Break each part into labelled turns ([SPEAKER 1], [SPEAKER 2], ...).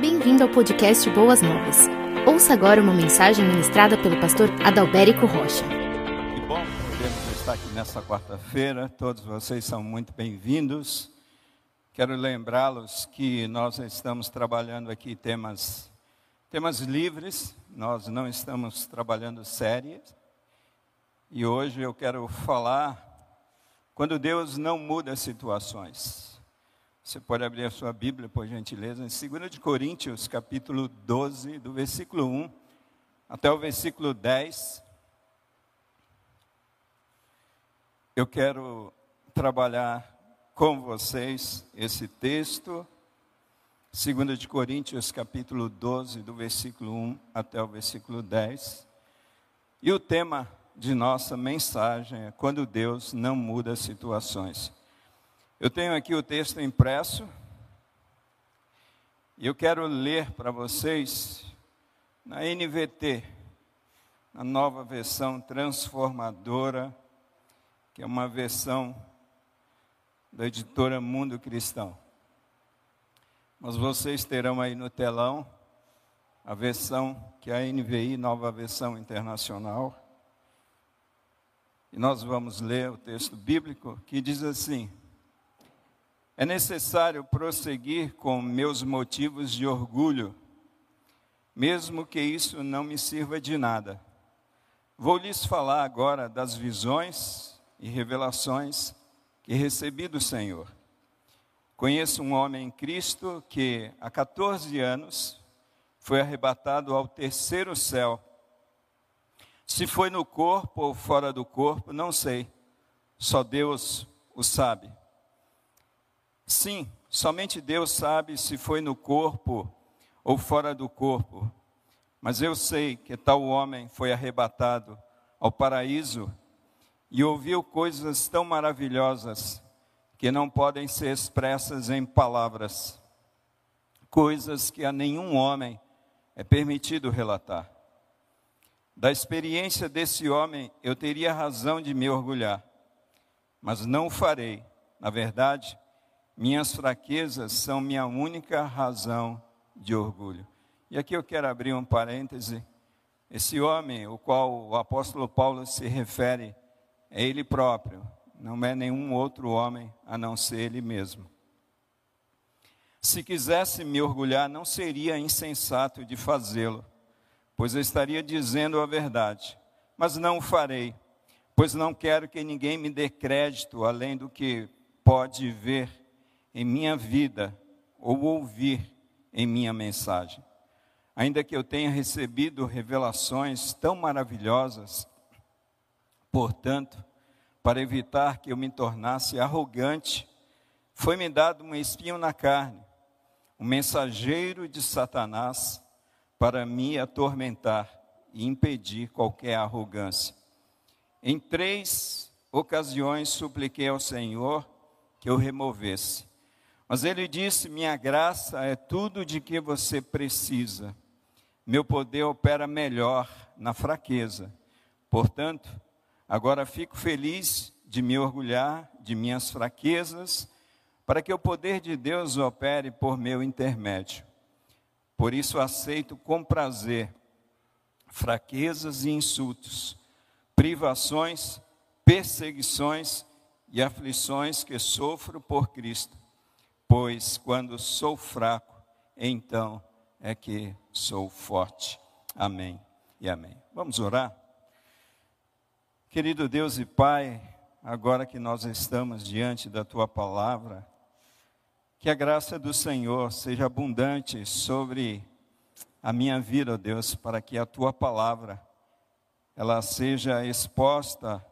[SPEAKER 1] Bem-vindo ao podcast Boas Novas. Ouça agora uma mensagem ministrada pelo pastor Adalberico Rocha.
[SPEAKER 2] Que bom podemos estar aqui nessa quarta-feira. Todos vocês são muito bem-vindos. Quero lembrá-los que nós estamos trabalhando aqui temas, temas livres, nós não estamos trabalhando séries. E hoje eu quero falar quando Deus não muda situações. Você pode abrir a sua Bíblia, por gentileza, em 2 Coríntios, capítulo 12, do versículo 1 até o versículo 10. Eu quero trabalhar com vocês esse texto, 2 Coríntios, capítulo 12, do versículo 1 até o versículo 10. E o tema de nossa mensagem é quando Deus não muda situações. Eu tenho aqui o texto impresso e eu quero ler para vocês na NVT, na nova versão transformadora, que é uma versão da editora Mundo Cristão. Mas vocês terão aí no telão a versão que é a NVI, nova versão internacional. E nós vamos ler o texto bíblico que diz assim: é necessário prosseguir com meus motivos de orgulho, mesmo que isso não me sirva de nada. Vou lhes falar agora das visões e revelações que recebi do Senhor. Conheço um homem em Cristo que, há 14 anos, foi arrebatado ao terceiro céu. Se foi no corpo ou fora do corpo, não sei, só Deus o sabe. Sim, somente Deus sabe se foi no corpo ou fora do corpo. Mas eu sei que tal homem foi arrebatado ao paraíso e ouviu coisas tão maravilhosas que não podem ser expressas em palavras, coisas que a nenhum homem é permitido relatar. Da experiência desse homem, eu teria razão de me orgulhar, mas não o farei. Na verdade, minhas fraquezas são minha única razão de orgulho. E aqui eu quero abrir um parêntese. Esse homem, o qual o apóstolo Paulo se refere, é ele próprio, não é nenhum outro homem a não ser ele mesmo. Se quisesse me orgulhar, não seria insensato de fazê-lo, pois eu estaria dizendo a verdade, mas não o farei, pois não quero que ninguém me dê crédito além do que pode ver em minha vida ou ouvir em minha mensagem. Ainda que eu tenha recebido revelações tão maravilhosas, portanto, para evitar que eu me tornasse arrogante, foi-me dado um espinho na carne, um mensageiro de Satanás para me atormentar e impedir qualquer arrogância. Em três ocasiões supliquei ao Senhor que eu removesse. Mas ele disse: Minha graça é tudo de que você precisa. Meu poder opera melhor na fraqueza. Portanto, agora fico feliz de me orgulhar de minhas fraquezas, para que o poder de Deus opere por meu intermédio. Por isso aceito com prazer fraquezas e insultos, privações, perseguições e aflições que sofro por Cristo pois quando sou fraco, então é que sou forte. Amém e amém. Vamos orar? Querido Deus e Pai, agora que nós estamos diante da tua palavra, que a graça do Senhor seja abundante sobre a minha vida, ó Deus, para que a tua palavra ela seja exposta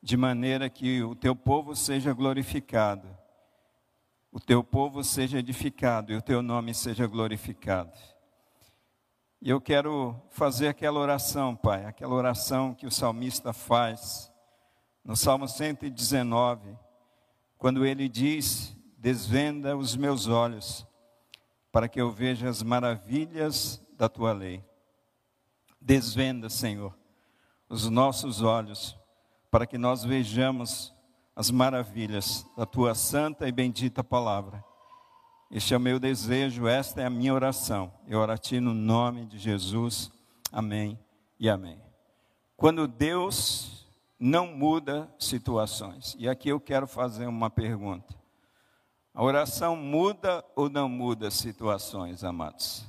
[SPEAKER 2] de maneira que o teu povo seja glorificado o teu povo seja edificado e o teu nome seja glorificado. E eu quero fazer aquela oração, Pai, aquela oração que o salmista faz no Salmo 119, quando ele diz: Desvenda os meus olhos, para que eu veja as maravilhas da tua lei. Desvenda, Senhor, os nossos olhos, para que nós vejamos as maravilhas da tua santa e bendita palavra. Este é o meu desejo, esta é a minha oração. Eu oro a Ti no nome de Jesus. Amém e amém. Quando Deus não muda situações, e aqui eu quero fazer uma pergunta: a oração muda ou não muda situações, amados?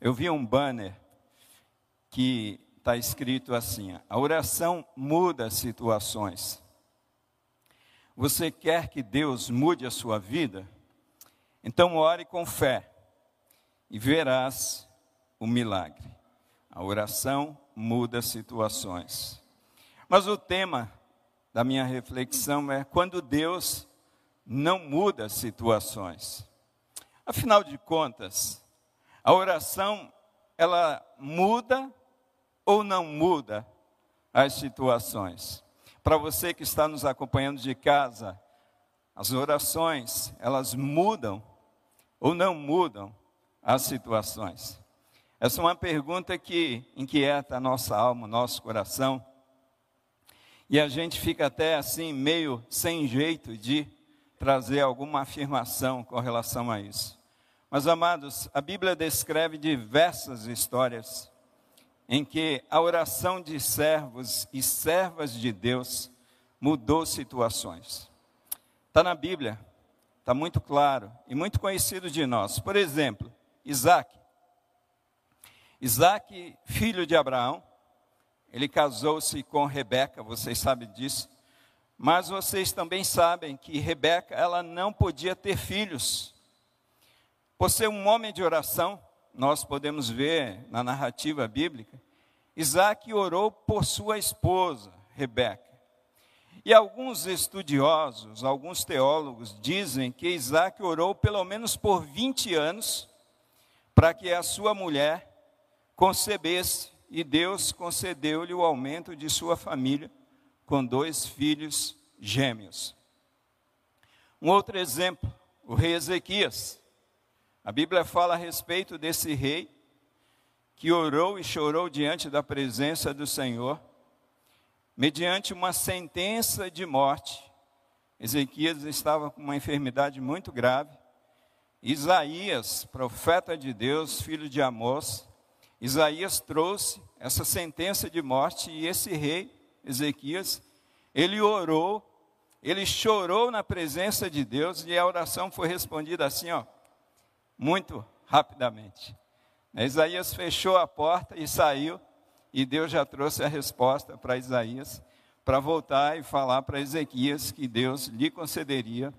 [SPEAKER 2] Eu vi um banner que está escrito assim: a oração muda situações. Você quer que Deus mude a sua vida? Então ore com fé e verás o milagre. A oração muda situações. Mas o tema da minha reflexão é quando Deus não muda situações. Afinal de contas, a oração ela muda ou não muda as situações? Para você que está nos acompanhando de casa, as orações, elas mudam ou não mudam as situações? Essa é uma pergunta que inquieta a nossa alma, nosso coração. E a gente fica até assim, meio sem jeito de trazer alguma afirmação com relação a isso. Mas, amados, a Bíblia descreve diversas histórias em que a oração de servos e servas de Deus mudou situações. Está na Bíblia, está muito claro e muito conhecido de nós. Por exemplo, Isaac. Isaac, filho de Abraão, ele casou-se com Rebeca, vocês sabem disso. Mas vocês também sabem que Rebeca, ela não podia ter filhos. Por ser um homem de oração, nós podemos ver na narrativa bíblica, Isaac orou por sua esposa, Rebeca. E alguns estudiosos, alguns teólogos dizem que Isaac orou pelo menos por 20 anos para que a sua mulher concebesse, e Deus concedeu-lhe o aumento de sua família com dois filhos gêmeos. Um outro exemplo, o rei Ezequias. A Bíblia fala a respeito desse rei que orou e chorou diante da presença do Senhor mediante uma sentença de morte. Ezequias estava com uma enfermidade muito grave. Isaías, profeta de Deus, filho de Amós, Isaías trouxe essa sentença de morte e esse rei, Ezequias, ele orou, ele chorou na presença de Deus e a oração foi respondida assim, ó, muito rapidamente. Isaías fechou a porta e saiu, e Deus já trouxe a resposta para Isaías, para voltar e falar para Ezequias que Deus lhe concederia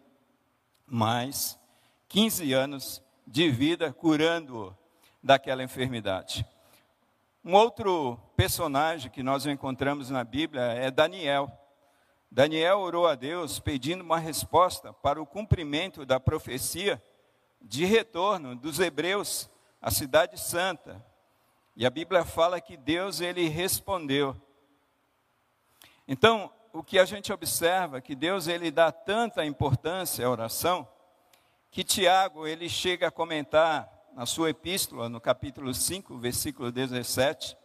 [SPEAKER 2] mais 15 anos de vida curando-o daquela enfermidade. Um outro personagem que nós encontramos na Bíblia é Daniel. Daniel orou a Deus pedindo uma resposta para o cumprimento da profecia de retorno dos hebreus à cidade santa, e a Bíblia fala que Deus ele respondeu. Então, o que a gente observa é que Deus ele dá tanta importância à oração que Tiago ele chega a comentar na sua epístola, no capítulo 5, versículo 17,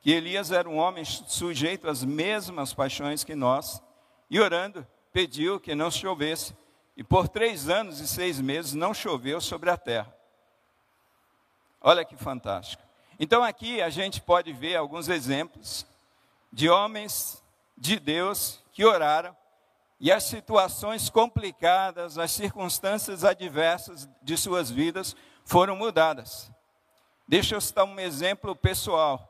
[SPEAKER 2] que Elias era um homem sujeito às mesmas paixões que nós, e orando, pediu que não chovesse, e por três anos e seis meses não choveu sobre a terra. Olha que fantástico. Então aqui a gente pode ver alguns exemplos de homens de Deus que oraram e as situações complicadas, as circunstâncias adversas de suas vidas foram mudadas. Deixa eu citar um exemplo pessoal.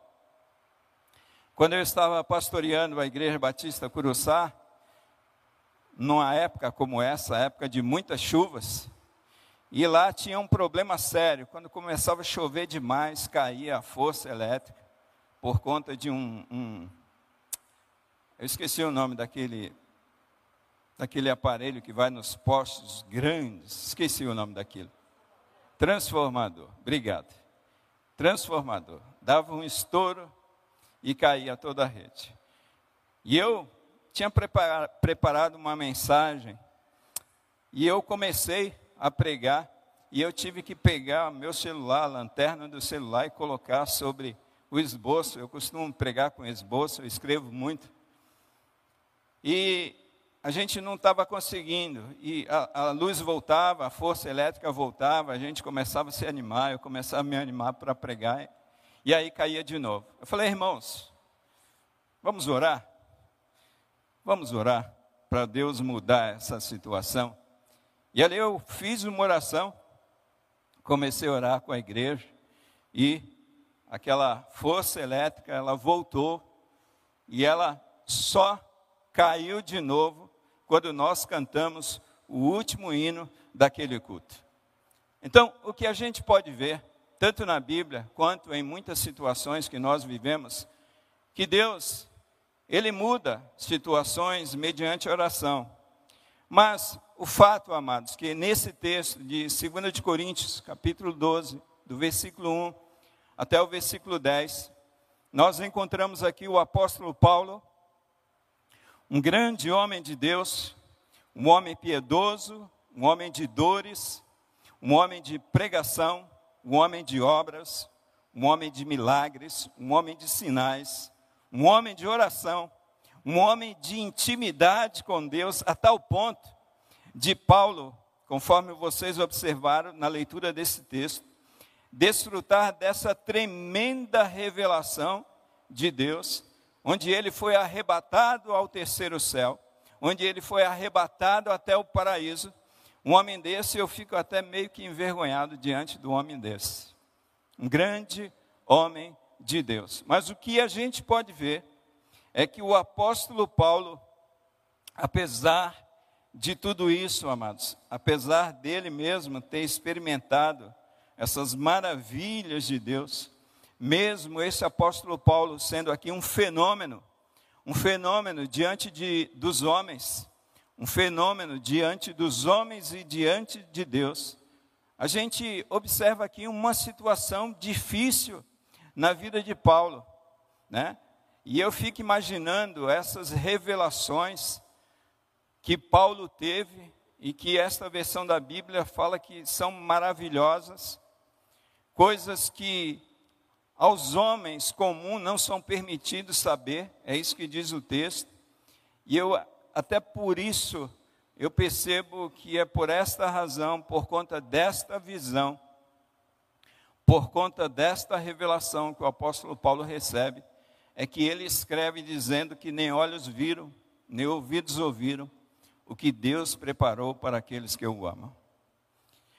[SPEAKER 2] Quando eu estava pastoreando a Igreja Batista Curuçá, numa época como essa, época de muitas chuvas, e lá tinha um problema sério. Quando começava a chover demais, caía a força elétrica por conta de um, um eu esqueci o nome daquele daquele aparelho que vai nos postos grandes. Esqueci o nome daquilo. Transformador. Obrigado. Transformador. Dava um estouro e caía toda a rede. E eu tinha preparado uma mensagem e eu comecei a pregar e eu tive que pegar meu celular, a lanterna do celular e colocar sobre o esboço. Eu costumo pregar com esboço, eu escrevo muito. E a gente não estava conseguindo. E a, a, luz voltava, a força elétrica voltava, a gente começava a se animar, eu começava a me animar para pregar, e aí caía de novo. Eu falei, irmãos, vamos orar? Vamos orar para Deus mudar essa situação. E ali eu fiz uma oração, comecei a orar com a igreja, e aquela força elétrica, ela voltou, e ela só caiu de novo quando nós cantamos o último hino daquele culto. Então, o que a gente pode ver, tanto na Bíblia quanto em muitas situações que nós vivemos, que Deus, Ele muda situações mediante oração. Mas o fato, amados, que nesse texto de 2 de Coríntios, capítulo 12, do versículo 1 até o versículo 10, nós encontramos aqui o apóstolo Paulo um grande homem de Deus, um homem piedoso, um homem de dores, um homem de pregação, um homem de obras, um homem de milagres, um homem de sinais, um homem de oração, um homem de intimidade com Deus, a tal ponto de Paulo, conforme vocês observaram na leitura desse texto, desfrutar dessa tremenda revelação de Deus onde ele foi arrebatado ao terceiro céu, onde ele foi arrebatado até o paraíso. Um homem desse, eu fico até meio que envergonhado diante do homem desse. Um grande homem de Deus. Mas o que a gente pode ver é que o apóstolo Paulo, apesar de tudo isso, amados, apesar dele mesmo ter experimentado essas maravilhas de Deus, mesmo esse apóstolo Paulo sendo aqui um fenômeno, um fenômeno diante de, dos homens, um fenômeno diante dos homens e diante de Deus, a gente observa aqui uma situação difícil na vida de Paulo, né? E eu fico imaginando essas revelações que Paulo teve e que esta versão da Bíblia fala que são maravilhosas, coisas que aos homens comuns não são permitidos saber, é isso que diz o texto. E eu, até por isso, eu percebo que é por esta razão, por conta desta visão, por conta desta revelação que o apóstolo Paulo recebe, é que ele escreve dizendo que nem olhos viram, nem ouvidos ouviram o que Deus preparou para aqueles que o amam.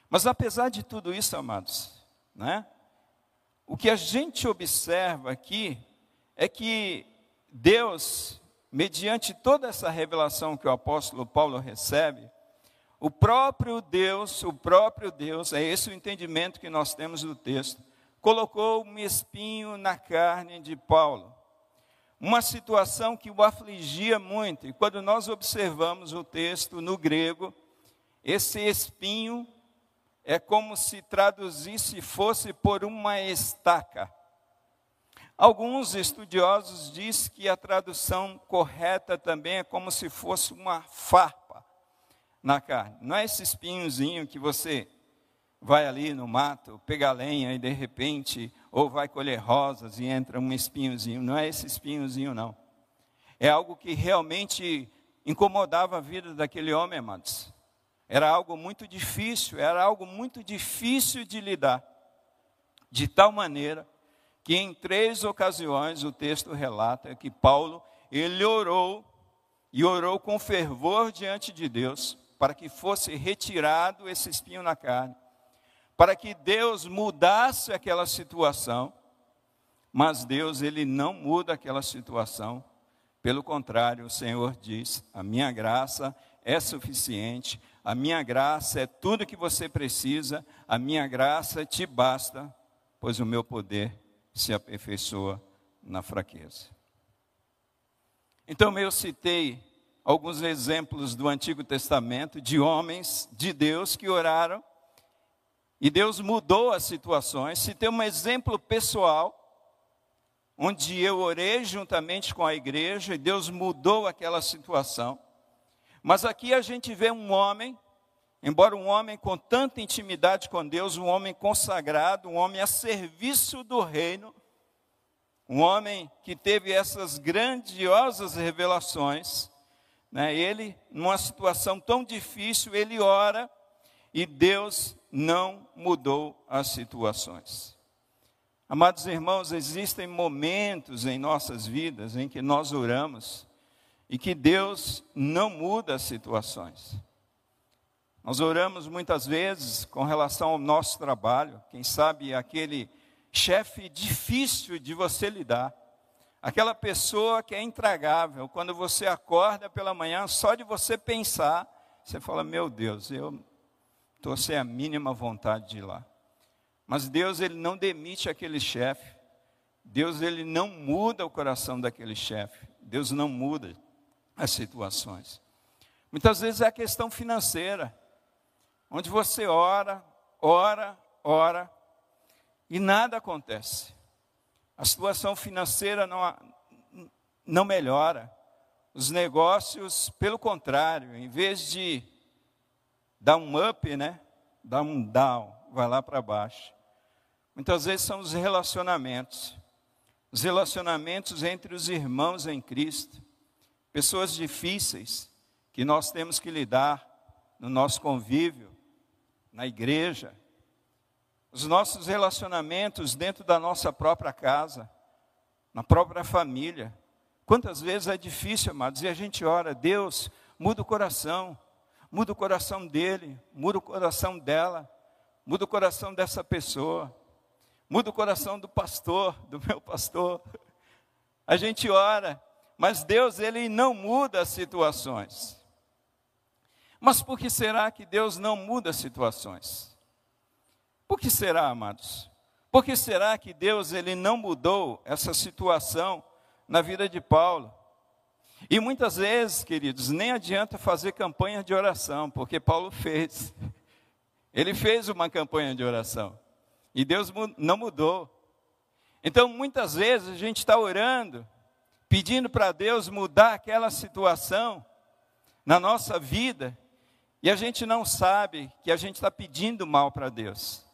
[SPEAKER 2] Mas apesar de tudo isso, amados, né? O que a gente observa aqui é que Deus, mediante toda essa revelação que o apóstolo Paulo recebe, o próprio Deus, o próprio Deus, é esse o entendimento que nós temos do texto, colocou um espinho na carne de Paulo. Uma situação que o afligia muito, e quando nós observamos o texto no grego, esse espinho é como se traduzisse fosse por uma estaca. Alguns estudiosos dizem que a tradução correta também é como se fosse uma farpa na carne. Não é esse espinhozinho que você vai ali no mato, pega lenha e de repente, ou vai colher rosas e entra um espinhozinho. Não é esse espinhozinho, não. É algo que realmente incomodava a vida daquele homem, amados. Era algo muito difícil, era algo muito difícil de lidar. De tal maneira que em três ocasiões o texto relata que Paulo, ele orou e orou com fervor diante de Deus para que fosse retirado esse espinho na carne, para que Deus mudasse aquela situação. Mas Deus, ele não muda aquela situação. Pelo contrário, o Senhor diz: "A minha graça é suficiente, a minha graça é tudo que você precisa, a minha graça te basta, pois o meu poder se aperfeiçoa na fraqueza. Então eu citei alguns exemplos do Antigo Testamento de homens de Deus que oraram e Deus mudou as situações. Citei um exemplo pessoal, onde eu orei juntamente com a igreja e Deus mudou aquela situação. Mas aqui a gente vê um homem, embora um homem com tanta intimidade com Deus, um homem consagrado, um homem a serviço do reino, um homem que teve essas grandiosas revelações, Né? Ele, numa situação tão difícil, ele ora e Deus não mudou as situações. Amados irmãos, existem momentos em nossas vidas em que nós oramos e que Deus não muda as situações. Nós oramos muitas vezes com relação ao nosso trabalho, quem sabe aquele chefe difícil de você lidar, aquela pessoa que é intragável, quando você acorda pela manhã, só de você pensar, você fala: Meu Deus, eu estou sem a mínima vontade de ir lá. Mas Deus, ele não demite aquele chefe, Deus, ele não muda o coração daquele chefe, Deus não muda as situações. Muitas vezes é a questão financeira onde você ora, ora, ora e nada acontece. A situação financeira não, não melhora. Os negócios, pelo contrário, em vez de dar um up, né, dar um down, vai lá para baixo. Muitas vezes são os relacionamentos. Os relacionamentos entre os irmãos em Cristo. Pessoas difíceis que nós temos que lidar no nosso convívio na igreja, os nossos relacionamentos dentro da nossa própria casa, na própria família. Quantas vezes é difícil, amados, e a gente ora, Deus, muda o coração, muda o coração dele, muda o coração dela, muda o coração dessa pessoa, muda o coração do pastor, do meu pastor. A gente ora, mas Deus, ele não muda as situações. Mas por que será que Deus não muda situações? Por que será, amados? Por que será que Deus ele não mudou essa situação na vida de Paulo? E muitas vezes, queridos, nem adianta fazer campanha de oração, porque Paulo fez. Ele fez uma campanha de oração. E Deus não mudou. Então, muitas vezes a gente está orando, pedindo para Deus mudar aquela situação na nossa vida, e a gente não sabe que a gente está pedindo mal para Deus.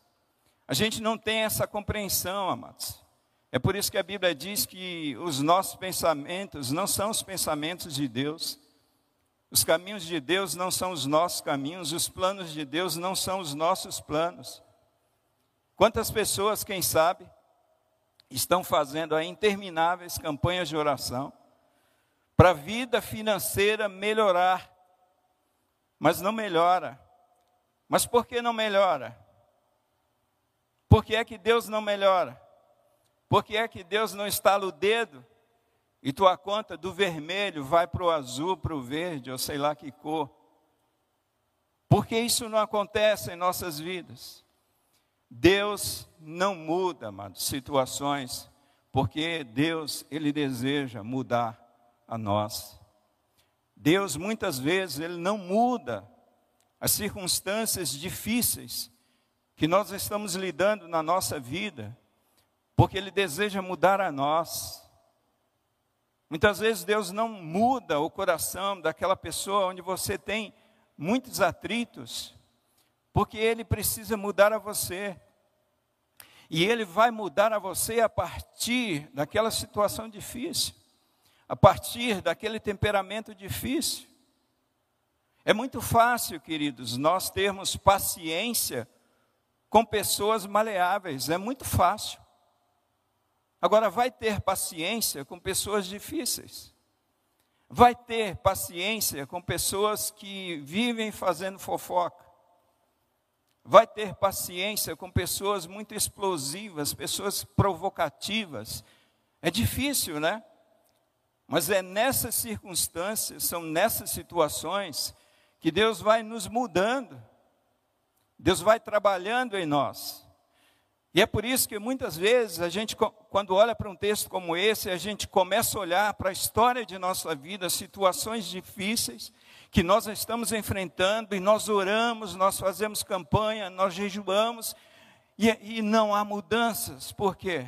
[SPEAKER 2] A gente não tem essa compreensão, amados. É por isso que a Bíblia diz que os nossos pensamentos não são os pensamentos de Deus. Os caminhos de Deus não são os nossos caminhos, os planos de Deus não são os nossos planos. Quantas pessoas, quem sabe, estão fazendo aí intermináveis campanhas de oração para a vida financeira melhorar, mas não melhora. Mas por que não melhora? Por que é que Deus não melhora? Por que é que Deus não estala o dedo e tua conta do vermelho vai para o azul, para o verde, ou sei lá que cor? Por que isso não acontece em nossas vidas? Deus não muda, amados, situações, porque Deus, Ele deseja mudar a nós. Deus muitas vezes ele não muda as circunstâncias difíceis que nós estamos lidando na nossa vida, porque ele deseja mudar a nós. Muitas vezes Deus não muda o coração daquela pessoa onde você tem muitos atritos, porque ele precisa mudar a você. E ele vai mudar a você a partir daquela situação difícil a partir daquele temperamento difícil. É muito fácil, queridos, nós termos paciência com pessoas maleáveis, é muito fácil. Agora, vai ter paciência com pessoas difíceis. Vai ter paciência com pessoas que vivem fazendo fofoca. Vai ter paciência com pessoas muito explosivas, pessoas provocativas. É difícil, né? Mas é nessas circunstâncias, são nessas situações, que Deus vai nos mudando, Deus vai trabalhando em nós. E é por isso que muitas vezes a gente, quando olha para um texto como esse, a gente começa a olhar para a história de nossa vida, situações difíceis que nós estamos enfrentando, e nós oramos, nós fazemos campanha, nós jejuamos, e, e não há mudanças. Por quê?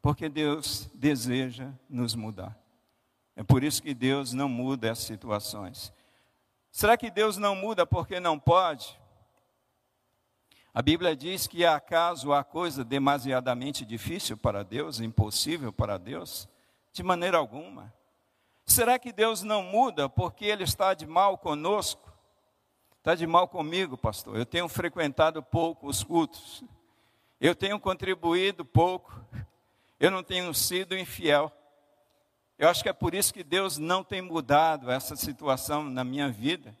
[SPEAKER 2] Porque Deus deseja nos mudar. É por isso que Deus não muda as situações. Será que Deus não muda porque não pode? A Bíblia diz que acaso há coisa demasiadamente difícil para Deus, impossível para Deus? De maneira alguma. Será que Deus não muda porque Ele está de mal conosco? Está de mal comigo, pastor. Eu tenho frequentado pouco os cultos. Eu tenho contribuído pouco. Eu não tenho sido infiel. Eu acho que é por isso que Deus não tem mudado essa situação na minha vida.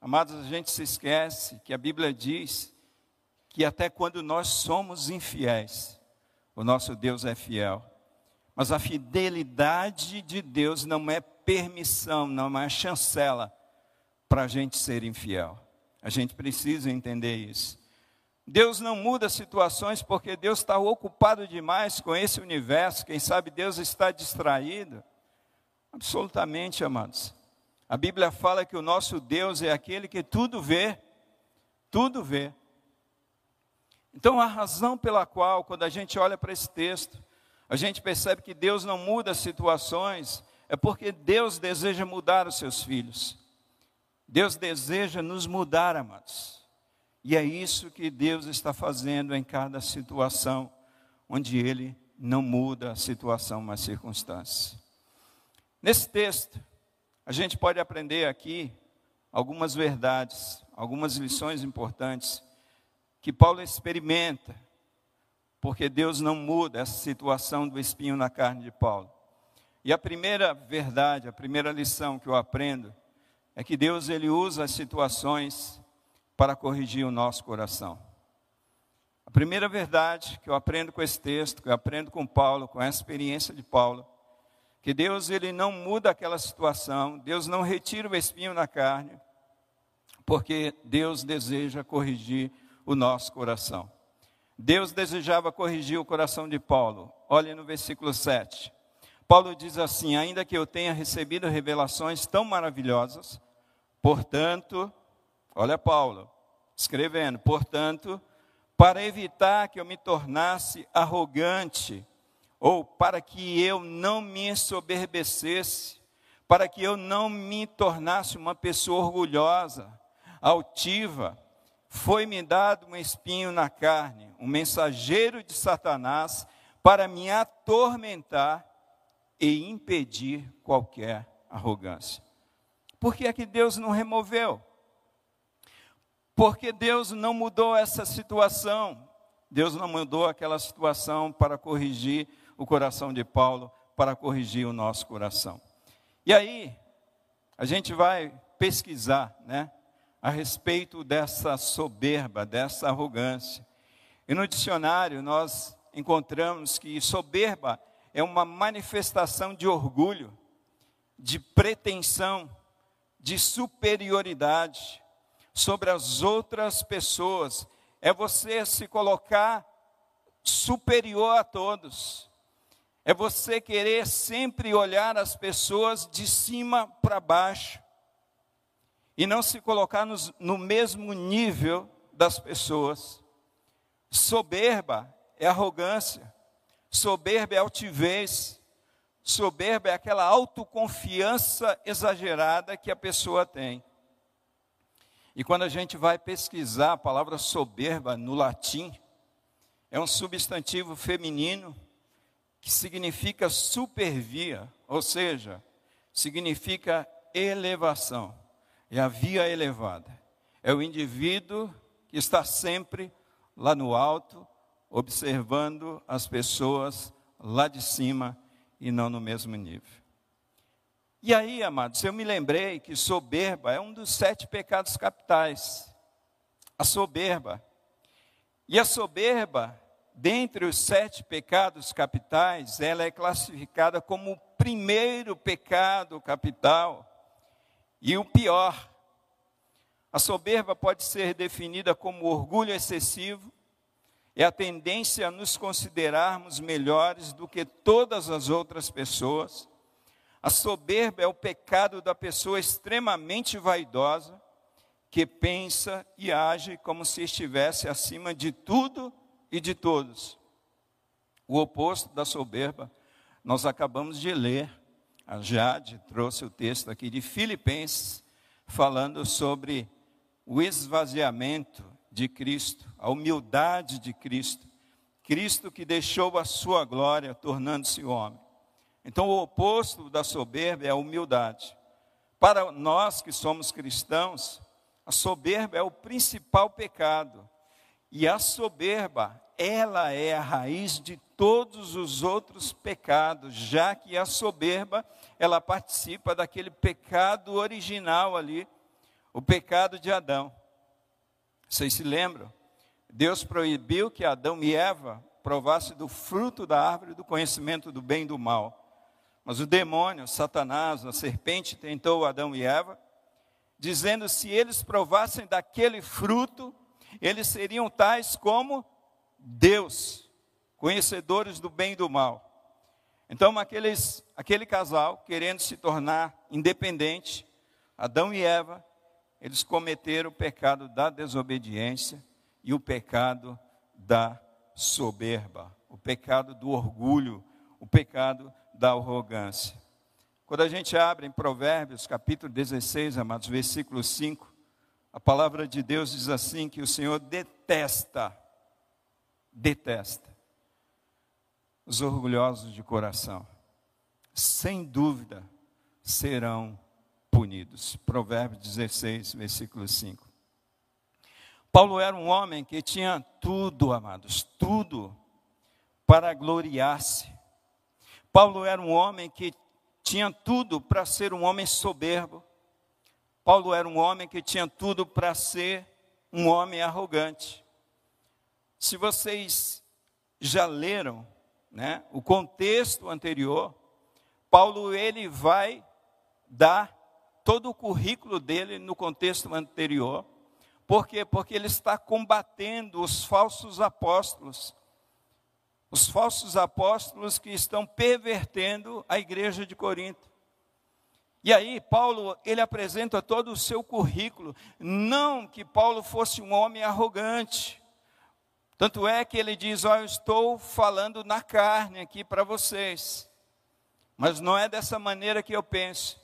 [SPEAKER 2] Amados, a gente se esquece que a Bíblia diz que até quando nós somos infiéis, o nosso Deus é fiel. Mas a fidelidade de Deus não é permissão, não é chancela para a gente ser infiel. A gente precisa entender isso. Deus não muda situações porque Deus está ocupado demais com esse universo. Quem sabe Deus está distraído? Absolutamente, amados. A Bíblia fala que o nosso Deus é aquele que tudo vê, tudo vê. Então, a razão pela qual, quando a gente olha para esse texto, a gente percebe que Deus não muda as situações, é porque Deus deseja mudar os seus filhos. Deus deseja nos mudar, amados. E é isso que Deus está fazendo em cada situação, onde Ele não muda a situação, mas circunstância. Nesse texto, a gente pode aprender aqui algumas verdades, algumas lições importantes que Paulo experimenta, porque Deus não muda essa situação do espinho na carne de Paulo. E a primeira verdade, a primeira lição que eu aprendo é que Deus ele usa as situações para corrigir o nosso coração. A primeira verdade que eu aprendo com esse texto, que eu aprendo com Paulo, com a experiência de Paulo, que Deus ele não muda aquela situação, Deus não retira o espinho na carne, porque Deus deseja corrigir o nosso coração. Deus desejava corrigir o coração de Paulo. Olhe no versículo 7. Paulo diz assim: Ainda que eu tenha recebido revelações tão maravilhosas, portanto, Olha Paulo escrevendo, portanto, para evitar que eu me tornasse arrogante, ou para que eu não me ensoberbecesse, para que eu não me tornasse uma pessoa orgulhosa, altiva, foi-me dado um espinho na carne, um mensageiro de Satanás, para me atormentar e impedir qualquer arrogância. Por que é que Deus não removeu? Porque Deus não mudou essa situação. Deus não mudou aquela situação para corrigir o coração de Paulo, para corrigir o nosso coração. E aí, a gente vai pesquisar, né, a respeito dessa soberba, dessa arrogância. E no dicionário nós encontramos que soberba é uma manifestação de orgulho, de pretensão, de superioridade, sobre as outras pessoas, é você se colocar superior a todos. É você querer sempre olhar as pessoas de cima para baixo e não se colocar nos, no mesmo nível das pessoas. Soberba é arrogância, soberba é altivez, soberba é aquela autoconfiança exagerada que a pessoa tem. E quando a gente vai pesquisar a palavra soberba no latim, é um substantivo feminino que significa supervia, ou seja, significa elevação. É a via elevada. É o indivíduo que está sempre lá no alto, observando as pessoas lá de cima e não no mesmo nível. E aí, amados, eu me lembrei que soberba é um dos sete pecados capitais. A soberba. E a soberba, dentre os sete pecados capitais, ela é classificada como o primeiro pecado capital e o pior. A soberba pode ser definida como orgulho excessivo, é a tendência a nos considerarmos melhores do que todas as outras pessoas a soberba é o pecado da pessoa extremamente vaidosa, que pensa e age como se estivesse acima de tudo e de todos. O oposto da soberba, nós acabamos de ler, a Jade trouxe o texto aqui de Filipenses, falando sobre o esvaziamento de Cristo, a humildade de Cristo. Cristo que deixou a sua glória, tornando-se homem. Então, o oposto da soberba é a humildade. Para nós que somos cristãos, a soberba é o principal pecado. E a soberba, ela é a raiz de todos os outros pecados, já que a soberba, ela participa daquele pecado original ali, o pecado de Adão. Vocês se lembram? Deus proibiu que Adão e Eva provassem do fruto da árvore do conhecimento do bem e do mal. Mas o demônio, Satanás, a serpente, tentou Adão e Eva, dizendo se eles provassem daquele fruto, eles seriam tais como Deus, conhecedores do bem e do mal. Então, aqueles, aquele casal, querendo se tornar independente, Adão e Eva, eles cometeram o pecado da desobediência e o pecado da soberba, o pecado do orgulho, o pecado da arrogância. Quando a gente abre em Provérbios, capítulo 16, amados, versículo 5, a palavra de Deus diz assim: que o Senhor detesta, detesta os orgulhosos de coração. Sem dúvida serão punidos. Provérbios 16, versículo 5. Paulo era um homem que tinha tudo, amados, tudo para gloriar-se. Paulo era um homem que tinha tudo para ser um homem soberbo. Paulo era um homem que tinha tudo para ser um homem arrogante. Se vocês já leram né, o contexto anterior, Paulo ele vai dar todo o currículo dele no contexto anterior por quê? Porque ele está combatendo os falsos apóstolos. Os falsos apóstolos que estão pervertendo a igreja de Corinto. E aí, Paulo, ele apresenta todo o seu currículo. Não que Paulo fosse um homem arrogante. Tanto é que ele diz: Ó, oh, eu estou falando na carne aqui para vocês. Mas não é dessa maneira que eu penso.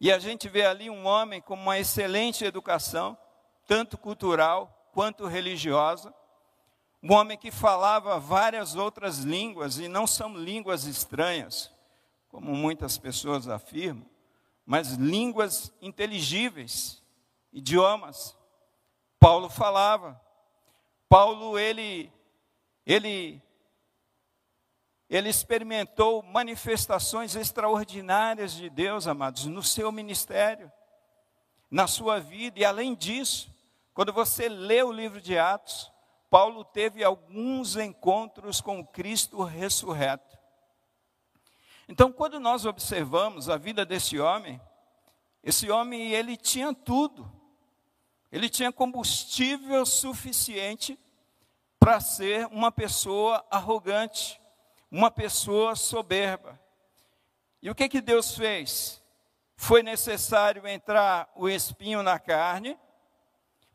[SPEAKER 2] E a gente vê ali um homem com uma excelente educação, tanto cultural quanto religiosa. Um homem que falava várias outras línguas, e não são línguas estranhas, como muitas pessoas afirmam, mas línguas inteligíveis, idiomas. Paulo falava. Paulo, ele, ele, ele experimentou manifestações extraordinárias de Deus, amados, no seu ministério, na sua vida, e além disso, quando você lê o livro de Atos, Paulo teve alguns encontros com Cristo ressurreto. Então, quando nós observamos a vida desse homem, esse homem ele tinha tudo. Ele tinha combustível suficiente para ser uma pessoa arrogante, uma pessoa soberba. E o que que Deus fez? Foi necessário entrar o espinho na carne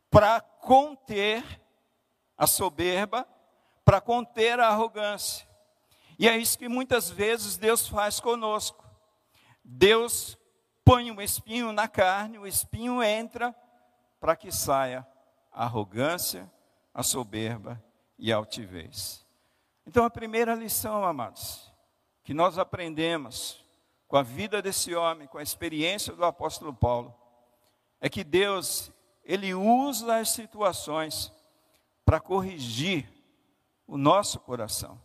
[SPEAKER 2] para conter a soberba, para conter a arrogância. E é isso que muitas vezes Deus faz conosco. Deus põe um espinho na carne, o espinho entra para que saia a arrogância, a soberba e altivez. Então, a primeira lição, amados, que nós aprendemos com a vida desse homem, com a experiência do apóstolo Paulo, é que Deus, ele usa as situações para corrigir o nosso coração.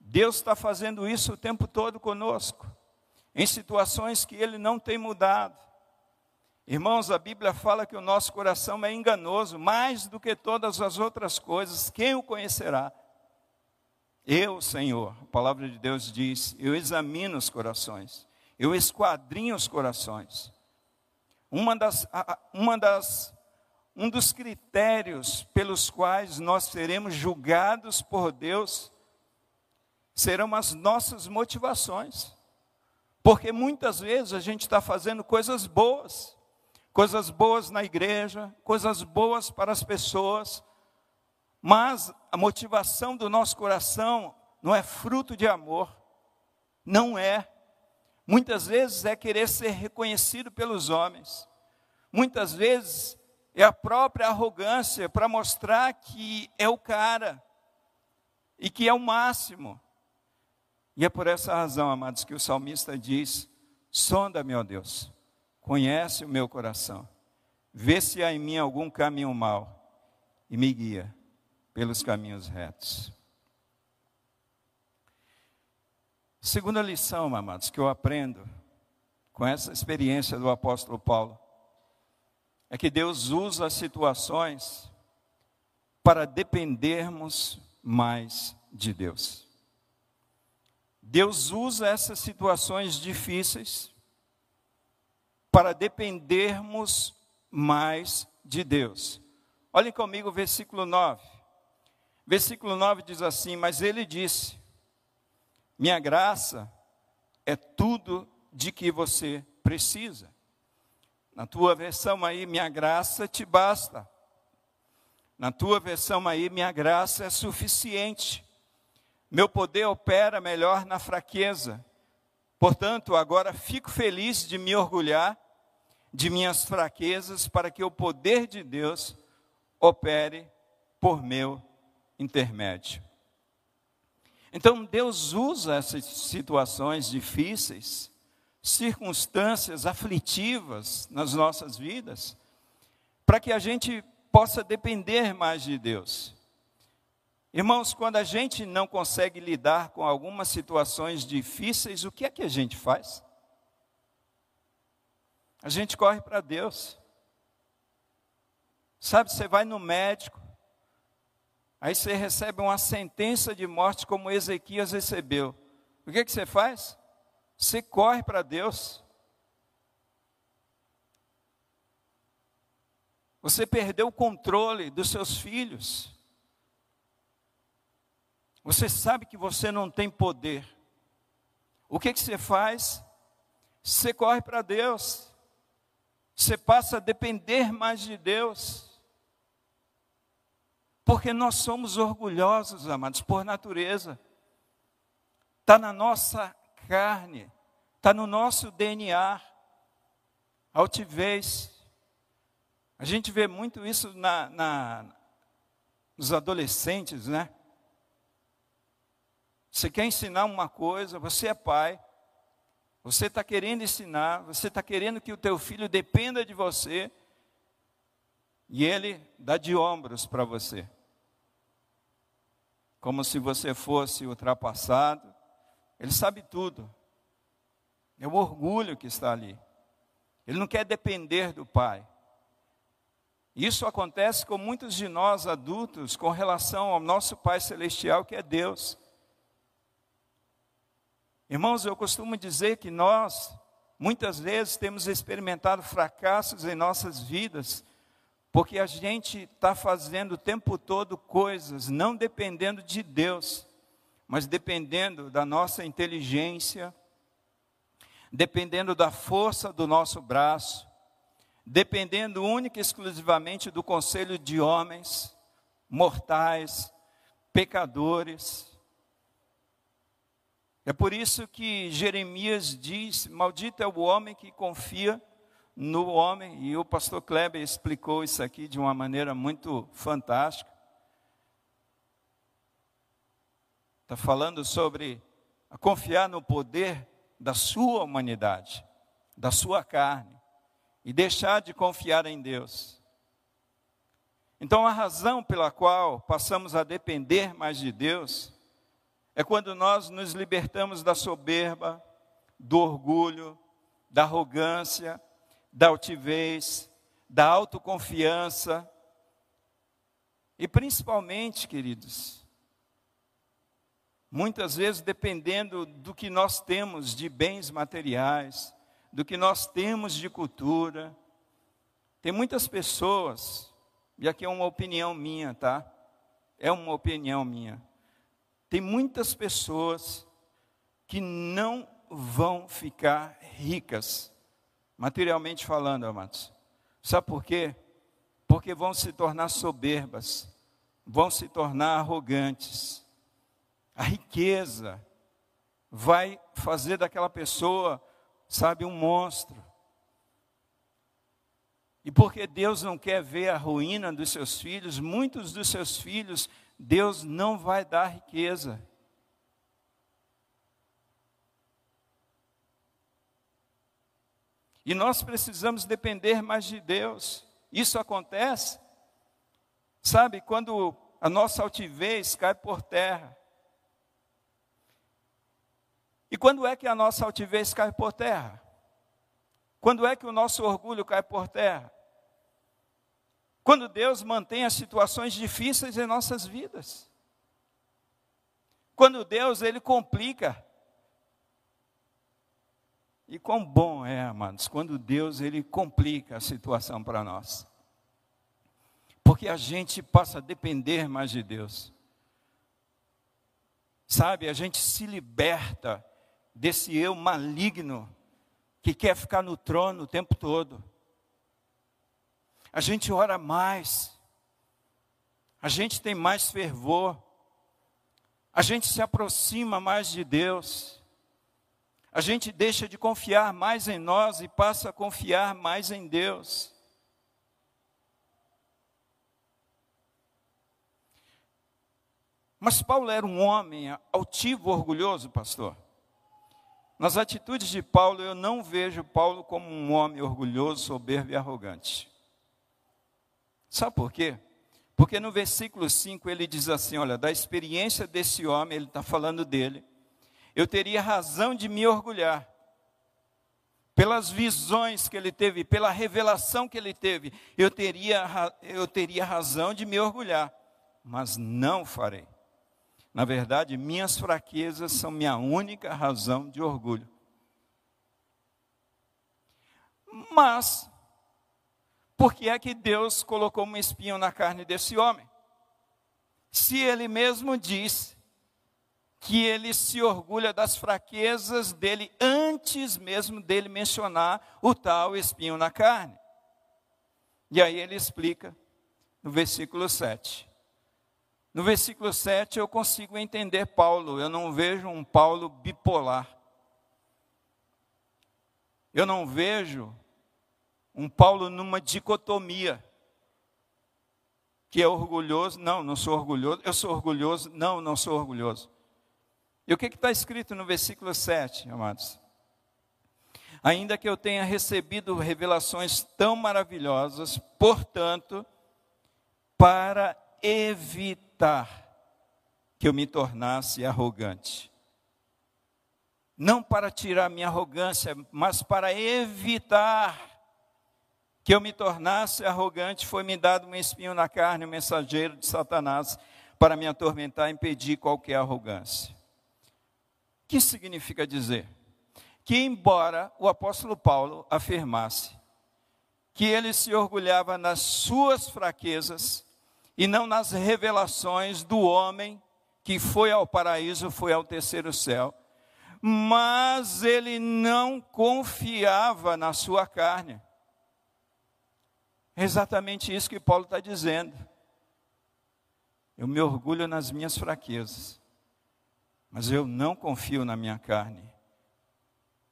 [SPEAKER 2] Deus está fazendo isso o tempo todo conosco, em situações que Ele não tem mudado. Irmãos, a Bíblia fala que o nosso coração é enganoso, mais do que todas as outras coisas. Quem o conhecerá? Eu, Senhor, a palavra de Deus diz: eu examino os corações, eu esquadrinho os corações. Uma das, uma das, um dos critérios pelos quais nós seremos julgados por Deus serão as nossas motivações. Porque muitas vezes a gente está fazendo coisas boas, coisas boas na igreja, coisas boas para as pessoas, mas a motivação do nosso coração não é fruto de amor, não é. Muitas vezes é querer ser reconhecido pelos homens. Muitas vezes é a própria arrogância para mostrar que é o cara e que é o máximo. E é por essa razão, amados, que o salmista diz: sonda-me, ó Deus, conhece o meu coração, vê se há em mim algum caminho mau e me guia pelos caminhos retos. Segunda lição, amados, que eu aprendo com essa experiência do apóstolo Paulo, é que Deus usa as situações para dependermos mais de Deus. Deus usa essas situações difíceis para dependermos mais de Deus. Olhem comigo o versículo 9. Versículo 9 diz assim: Mas ele disse: Minha graça é tudo de que você precisa. Na tua versão aí, minha graça te basta. Na tua versão aí, minha graça é suficiente. Meu poder opera melhor na fraqueza. Portanto, agora fico feliz de me orgulhar de minhas fraquezas para que o poder de Deus opere por meu intermédio. Então, Deus usa essas situações difíceis circunstâncias aflitivas nas nossas vidas, para que a gente possa depender mais de Deus. Irmãos, quando a gente não consegue lidar com algumas situações difíceis, o que é que a gente faz? A gente corre para Deus. Sabe, você vai no médico, aí você recebe uma sentença de morte como Ezequias recebeu. O que, que você faz? Você corre para Deus. Você perdeu o controle dos seus filhos. Você sabe que você não tem poder. O que, que você faz? Você corre para Deus. Você passa a depender mais de Deus. Porque nós somos orgulhosos, amados, por natureza. Está na nossa carne, está no nosso DNA. Altivez. A gente vê muito isso na, na, nos adolescentes, né? Você quer ensinar uma coisa, você é pai, você está querendo ensinar, você está querendo que o teu filho dependa de você, e ele dá de ombros para você. Como se você fosse ultrapassado, ele sabe tudo. É o orgulho que está ali. Ele não quer depender do pai. Isso acontece com muitos de nós adultos com relação ao nosso Pai Celestial, que é Deus. Irmãos, eu costumo dizer que nós, muitas vezes, temos experimentado fracassos em nossas vidas, porque a gente está fazendo o tempo todo coisas não dependendo de Deus, mas dependendo da nossa inteligência, dependendo da força do nosso braço, dependendo única e exclusivamente do conselho de homens mortais, pecadores. É por isso que Jeremias diz: Maldito é o homem que confia no homem, e o pastor Kleber explicou isso aqui de uma maneira muito fantástica. Está falando sobre confiar no poder da sua humanidade, da sua carne, e deixar de confiar em Deus. Então, a razão pela qual passamos a depender mais de Deus é quando nós nos libertamos da soberba, do orgulho, da arrogância, da altivez, da autoconfiança. E principalmente, queridos, Muitas vezes, dependendo do que nós temos de bens materiais, do que nós temos de cultura, tem muitas pessoas, e aqui é uma opinião minha, tá? É uma opinião minha. Tem muitas pessoas que não vão ficar ricas, materialmente falando, amados. Sabe por quê? Porque vão se tornar soberbas, vão se tornar arrogantes a riqueza vai fazer daquela pessoa, sabe, um monstro. E porque Deus não quer ver a ruína dos seus filhos, muitos dos seus filhos, Deus não vai dar riqueza. E nós precisamos depender mais de Deus. Isso acontece, sabe, quando a nossa altivez cai por terra. E quando é que a nossa altivez cai por terra? Quando é que o nosso orgulho cai por terra? Quando Deus mantém as situações difíceis em nossas vidas. Quando Deus ele complica. E quão bom é, amados, quando Deus ele complica a situação para nós. Porque a gente passa a depender mais de Deus. Sabe, a gente se liberta desse eu maligno que quer ficar no trono o tempo todo. A gente ora mais, a gente tem mais fervor, a gente se aproxima mais de Deus, a gente deixa de confiar mais em nós e passa a confiar mais em Deus. Mas Paulo era um homem altivo, orgulhoso, pastor. Nas atitudes de Paulo, eu não vejo Paulo como um homem orgulhoso, soberbo e arrogante. Sabe por quê? Porque no versículo 5 ele diz assim: olha, da experiência desse homem, ele está falando dele, eu teria razão de me orgulhar, pelas visões que ele teve, pela revelação que ele teve, eu teria, eu teria razão de me orgulhar, mas não farei. Na verdade, minhas fraquezas são minha única razão de orgulho. Mas, por que é que Deus colocou um espinho na carne desse homem? Se ele mesmo diz que ele se orgulha das fraquezas dele antes mesmo dele mencionar o tal espinho na carne. E aí ele explica no versículo 7. No versículo 7 eu consigo entender Paulo, eu não vejo um Paulo bipolar. Eu não vejo um Paulo numa dicotomia. Que é orgulhoso, não, não sou orgulhoso, eu sou orgulhoso, não, não sou orgulhoso. E o que está escrito no versículo 7, amados? Ainda que eu tenha recebido revelações tão maravilhosas, portanto, para evitar que eu me tornasse arrogante. Não para tirar minha arrogância, mas para evitar que eu me tornasse arrogante, foi me dado um espinho na carne, um mensageiro de Satanás, para me atormentar e impedir qualquer arrogância. O que significa dizer? Que, embora o apóstolo Paulo afirmasse que ele se orgulhava nas suas fraquezas, e não nas revelações do homem que foi ao paraíso, foi ao terceiro céu. Mas ele não confiava na sua carne. É exatamente isso que Paulo está dizendo. Eu me orgulho nas minhas fraquezas, mas eu não confio na minha carne.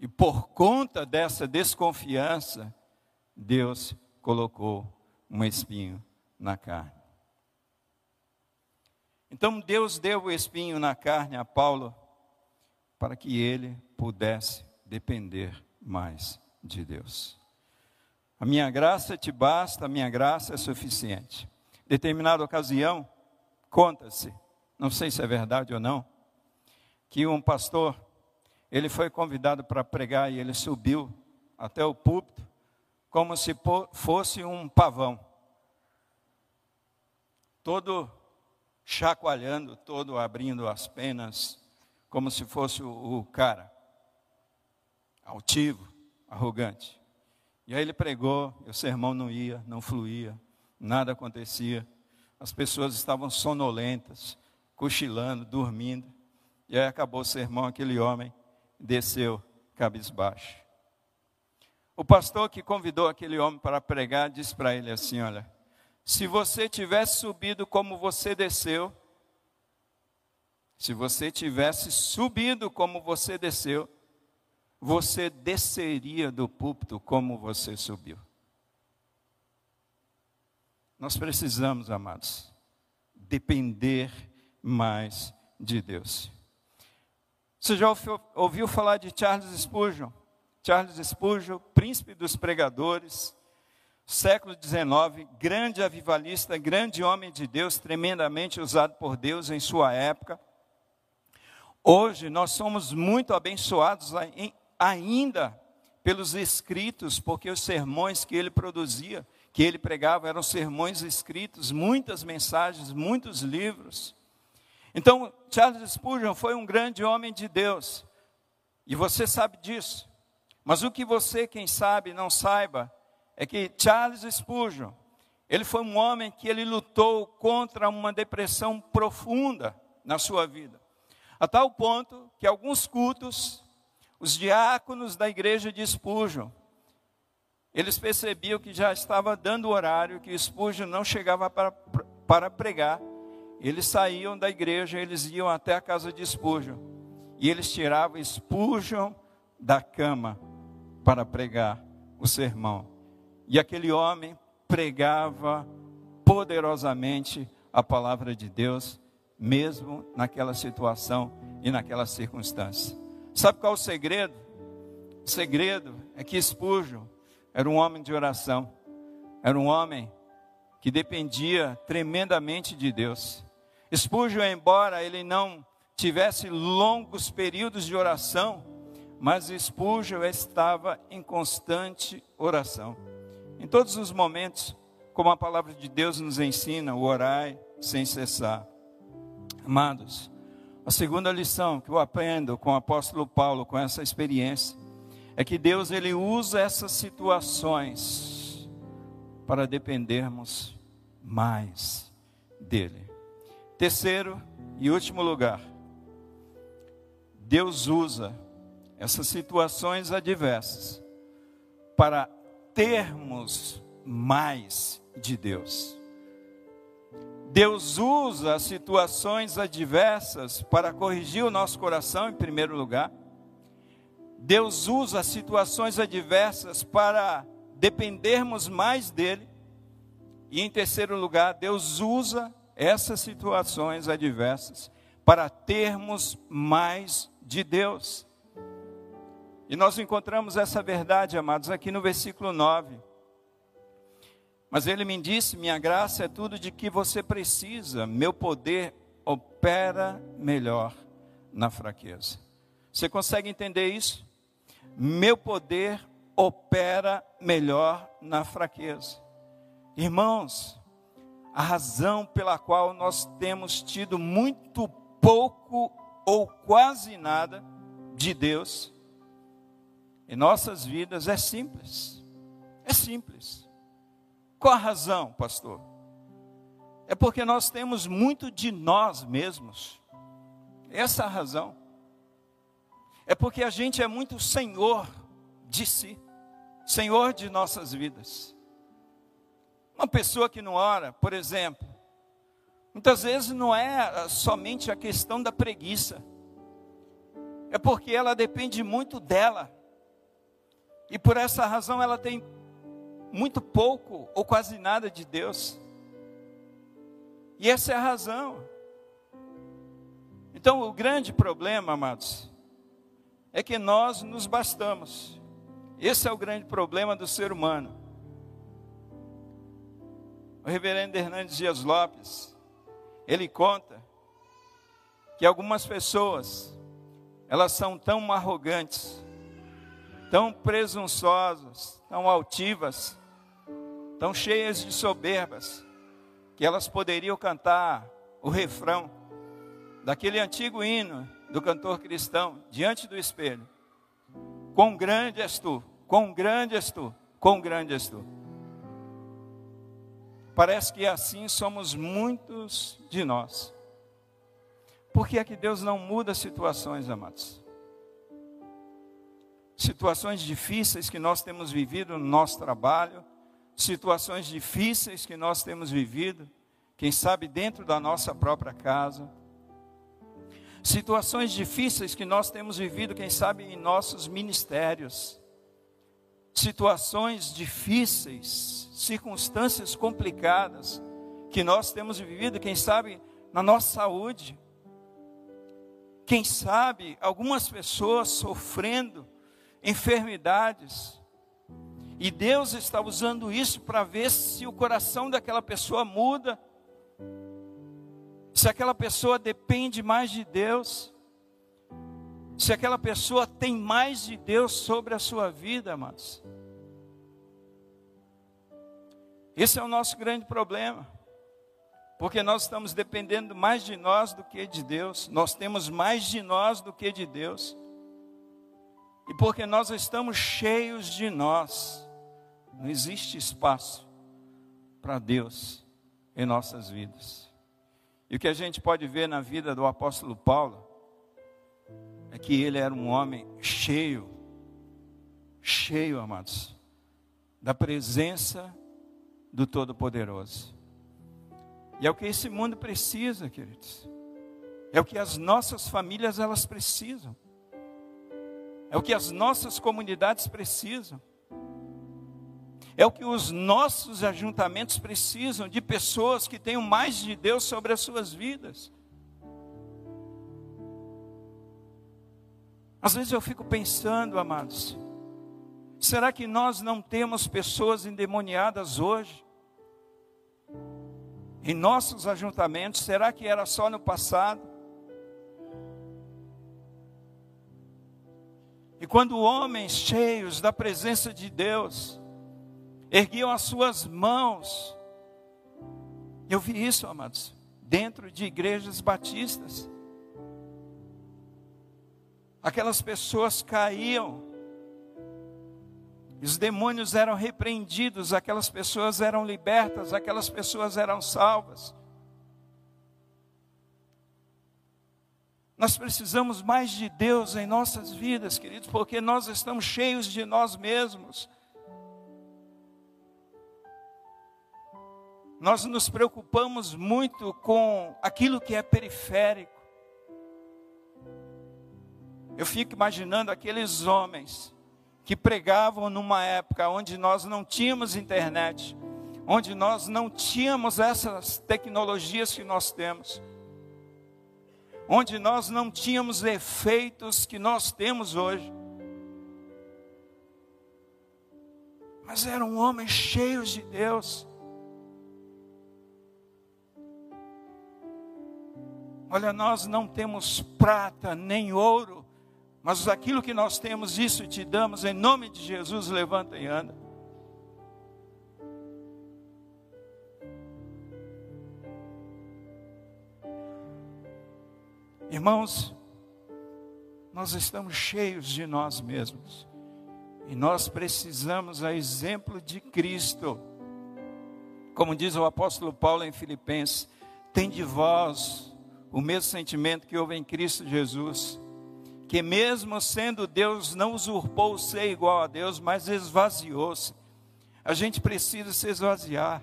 [SPEAKER 2] E por conta dessa desconfiança, Deus colocou um espinho na carne. Então Deus deu o espinho na carne a Paulo para que ele pudesse depender mais de Deus. A minha graça te basta, a minha graça é suficiente. Determinada ocasião, conta-se, não sei se é verdade ou não, que um pastor, ele foi convidado para pregar e ele subiu até o púlpito como se fosse um pavão. Todo chacoalhando todo, abrindo as penas, como se fosse o, cara, altivo, arrogante. E aí ele pregou, e o sermão não ia, não fluía, nada acontecia. As pessoas estavam sonolentas, cochilando, dormindo. E aí acabou o sermão, aquele homem desceu cabisbaixo. O pastor que convidou aquele homem para pregar disse para ele assim: Olha, se você tivesse subido como você desceu, se você tivesse subido como você desceu, você desceria do púlpito como você subiu. Nós precisamos, amados, depender mais de Deus. Você já ouviu falar de Charles Spurgeon? Charles Spurgeon, príncipe dos pregadores, século XIX, grande avivalista, grande homem de Deus, tremendamente usado por Deus em sua época. Hoje nós somos muito abençoados ainda pelos escritos, porque os sermões que ele produzia, que ele pregava, eram sermões escritos, muitas mensagens, muitos livros. Então, Charles Spurgeon foi um grande homem de Deus, e você sabe disso. Mas o que você, quem sabe, não saiba, é que Charles Spurgeon, ele foi um homem que ele lutou contra uma depressão profunda na sua vida. A tal ponto que alguns cultos, os diáconos da igreja de Spurgeon, eles percebiam que já estava dando o horário, que Spurgeon não chegava para, para pregar, eles saíam da igreja, eles iam até a casa de Spurgeon. E eles tiravam Spurgeon da cama para pregar o sermão. E aquele homem pregava poderosamente a palavra de Deus, mesmo naquela situação e naquela circunstância. Sabe qual é o segredo? O segredo é que Spurgeon era um homem de oração, era um homem que dependia tremendamente de Deus. Spurgeon, embora ele não tivesse longos períodos de oração, mas Spurgeon estava em constante oração. Em todos os momentos, como a palavra de Deus nos ensina, o orai sem cessar. Amados, a segunda lição que eu aprendo com o apóstolo Paulo, com essa experiência, é que Deus ele usa essas situações para dependermos mais dele. Terceiro e último lugar, Deus usa essas situações adversas para termos mais de Deus. Deus usa situações adversas para corrigir o nosso coração, em primeiro lugar. Deus usa situações adversas para dependermos mais dEle. E em terceiro lugar, Deus usa essas situações adversas para termos mais de Deus. E nós encontramos essa verdade, amados, aqui no versículo 9. Mas ele me disse: Minha graça é tudo de que você precisa, meu poder opera melhor na fraqueza. Você consegue entender isso? Meu poder opera melhor na fraqueza. Irmãos, a razão pela qual nós temos tido muito pouco ou quase nada de Deus em nossas vidas é simples. É simples. Qual a razão, pastor? É porque nós temos muito de nós mesmos. Essa é a razão. É porque a gente é muito senhor de si, senhor de nossas vidas. Uma pessoa que não ora, por exemplo, muitas vezes não é ah, somente a questão da preguiça, é porque ela depende muito dela, e por essa razão ela tem muito pouco ou quase nada de Deus, e essa é a razão. Então, o grande problema, amados, é que nós nos bastamos. Esse é o grande problema do ser humano o reverendo Hernandes Dias Lopes, ele conta que algumas pessoas, elas são tão arrogantes, tão presunçosas, tão altivas, tão cheias de soberbas, que elas poderiam cantar o refrão daquele antigo hino do cantor cristão diante do espelho. Quão grande és tu, quão grande és tu, quão grande és tu. Parece que assim somos muitos de nós. Por que é que Deus não muda situações, amados? Situações difíceis que nós temos vivido no nosso trabalho, situações difíceis que nós temos vivido, quem sabe dentro da nossa própria casa, situações difíceis que nós temos vivido, quem sabe em nossos ministérios, situações difíceis, circunstâncias complicadas que nós temos vivido, quem sabe na nossa saúde, quem sabe algumas pessoas sofrendo enfermidades, E Deus está usando isso para ver se o coração daquela pessoa muda, se aquela pessoa depende mais de Deus, se aquela pessoa tem mais de Deus sobre a sua vida, amados. Esse é o nosso grande problema. Porque nós estamos dependendo mais de nós do que de Deus. Nós temos mais de nós do que de Deus. Porque nós estamos cheios de nós, não existe espaço para Deus em nossas vidas. E o que a gente pode ver na vida do apóstolo Paulo é que ele era um homem cheio, cheio, amados, da presença do Todo-Poderoso. E é o que esse mundo precisa, queridos. É o que as nossas famílias elas precisam. É o que as nossas comunidades precisam. É o que os nossos ajuntamentos precisam de pessoas que tenham mais de Deus sobre as suas vidas. Às vezes eu fico pensando, amados, será que nós não temos pessoas endemoniadas hoje? Em nossos ajuntamentos, será que era só no passado? E quando homens cheios da presença de Deus erguiam as suas mãos, eu vi isso, amados, dentro de igrejas batistas. Aquelas pessoas caíam, os demônios eram repreendidos, aquelas pessoas eram libertas, aquelas pessoas eram salvas. Nós precisamos mais de Deus em nossas vidas, queridos, porque nós estamos cheios de nós mesmos. Nós nos preocupamos muito com aquilo que é periférico. Eu fico imaginando aqueles homens que pregavam numa época onde nós não tínhamos internet, onde nós não tínhamos essas tecnologias que nós temos onde nós não tínhamos efeitos que nós temos hoje. Mas eram homens cheios de Deus. Olha, nós não temos prata nem ouro, mas aquilo que nós temos, isso te damos, em nome de Jesus, levanta e anda. Irmãos, nós estamos cheios de nós mesmos. E nós precisamos, a exemplo de Cristo, como diz o apóstolo Paulo em Filipenses, tem de vós o mesmo sentimento que houve em Cristo Jesus, que mesmo sendo Deus, não usurpou ser igual a Deus, mas esvaziou-se. A gente precisa se esvaziar.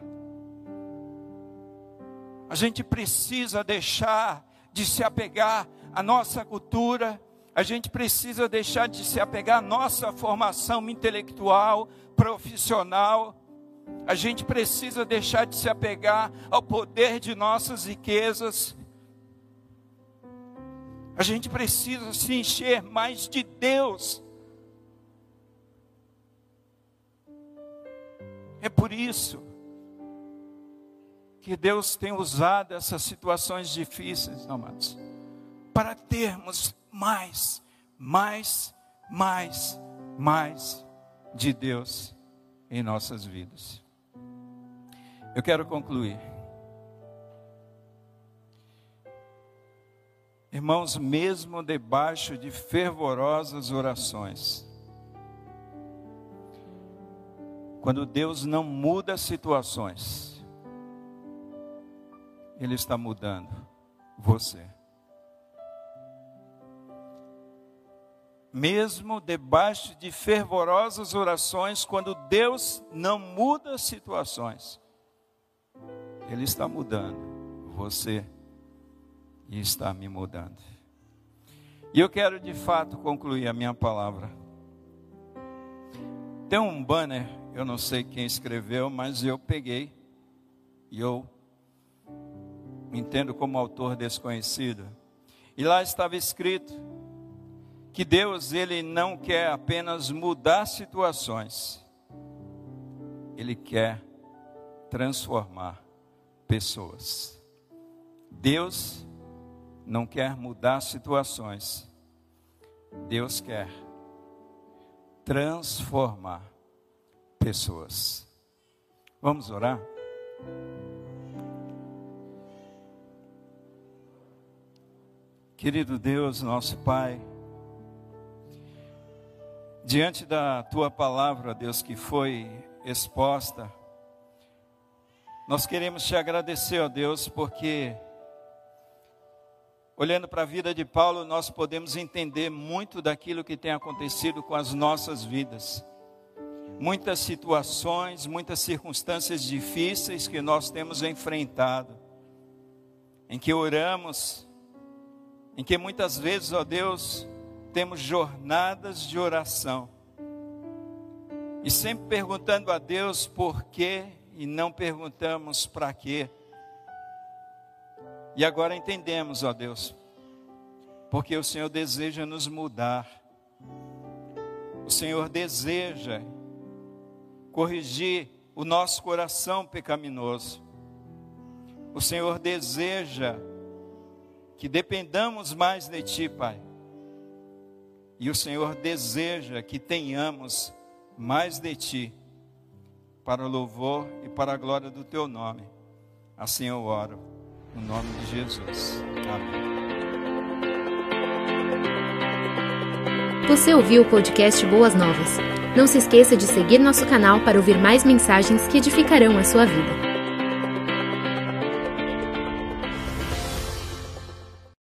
[SPEAKER 2] A gente precisa deixar de se apegar à nossa cultura, a gente precisa deixar de se apegar à nossa formação intelectual, profissional, a gente precisa deixar de se apegar ao poder de nossas riquezas, a gente precisa se encher mais de Deus. É por isso que Deus tem usado essas situações difíceis, amados, para termos mais, mais, mais, mais de Deus em nossas vidas. Eu quero concluir. Irmãos, mesmo debaixo de fervorosas orações, quando Deus não muda situações, ele está mudando você. Mesmo debaixo de fervorosas orações, quando Deus não muda situações, Ele está mudando você e está me mudando. E eu quero de fato concluir a minha palavra. Tem um banner, eu não sei quem escreveu, mas eu peguei e eu entendo como autor desconhecido. E lá estava escrito que Deus ele não quer apenas mudar situações, Ele quer transformar pessoas. Deus não quer mudar situações. Deus quer transformar pessoas. Vamos orar? Querido Deus, nosso Pai, diante da tua palavra, Deus, que foi exposta, nós queremos te agradecer, ó Deus, porque olhando para a vida de Paulo, nós podemos entender muito daquilo que tem acontecido com as nossas vidas. Muitas situações, muitas circunstâncias difíceis que nós temos enfrentado, em que oramos, em que muitas vezes, ó Deus, temos jornadas de oração. E sempre perguntando a Deus por quê e não perguntamos para quê. E agora entendemos, ó Deus, porque o Senhor deseja nos mudar. O Senhor deseja corrigir o nosso coração pecaminoso. O Senhor deseja que dependamos mais de Ti, Pai. E o Senhor deseja que tenhamos mais de Ti, para o louvor e para a glória do Teu nome. Assim eu oro, no nome de Jesus. Amém.
[SPEAKER 1] Você ouviu o podcast Boas Novas? Não se esqueça de seguir nosso canal para ouvir mais mensagens que edificarão a sua vida.